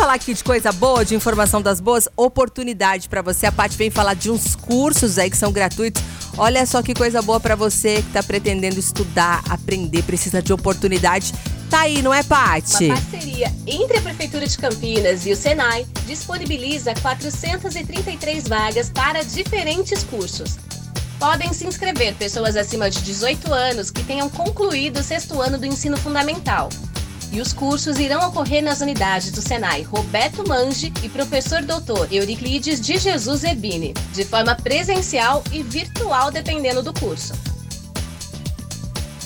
falar aqui de coisa boa, de informação das boas, oportunidade para você. A Paty vem falar de uns cursos aí que são gratuitos. Olha só que coisa boa para você que está pretendendo estudar, aprender, precisa de oportunidade. Tá aí, não é, Paty? Uma parceria entre a Prefeitura de Campinas e o Senai disponibiliza 433 vagas para diferentes cursos. Podem se inscrever pessoas acima de 18 anos que tenham concluído o sexto ano do ensino fundamental e os cursos irão ocorrer nas unidades do Senai Roberto Mange e professor doutor Euriclides de Jesus Ebini, de forma presencial e virtual, dependendo do curso.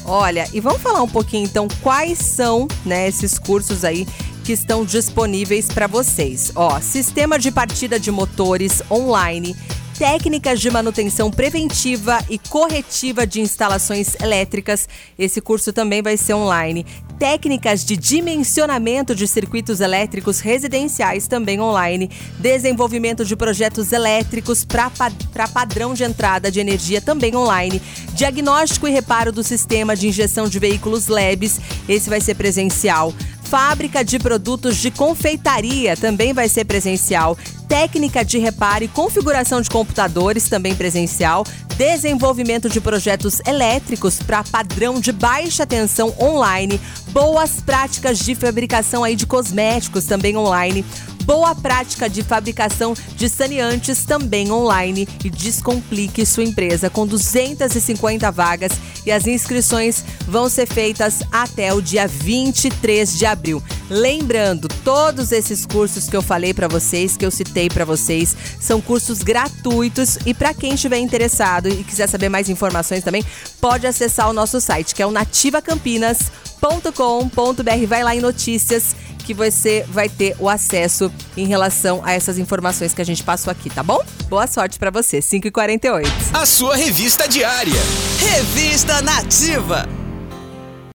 Olha, e vamos falar um pouquinho então quais são né, esses cursos aí que estão disponíveis para vocês. Ó, sistema de partida de motores online técnicas de manutenção preventiva e corretiva de instalações elétricas. Esse curso também vai ser online. Técnicas de dimensionamento de circuitos elétricos residenciais também online. Desenvolvimento de projetos elétricos para padrão de entrada de energia também online. Diagnóstico e reparo do sistema de injeção de veículos LEBs. Esse vai ser presencial. Fábrica de produtos de confeitaria também vai ser presencial. Técnica de reparo e configuração de computadores também presencial. Desenvolvimento de projetos elétricos para padrão de baixa tensão online. Boas práticas de fabricação aí de cosméticos também online boa prática de fabricação de saneantes também online e descomplique sua empresa com 250 vagas e as inscrições vão ser feitas até o dia 23 de abril. Lembrando, todos esses cursos que eu falei para vocês, que eu citei para vocês, são cursos gratuitos e para quem estiver interessado e quiser saber mais informações também, pode acessar o nosso site, que é o nativacampinas.com.br. Vai lá em notícias que você vai ter o acesso em relação a essas informações que a gente passou aqui, tá bom? Boa sorte para você, 5h48. A sua revista diária. Revista Nativa.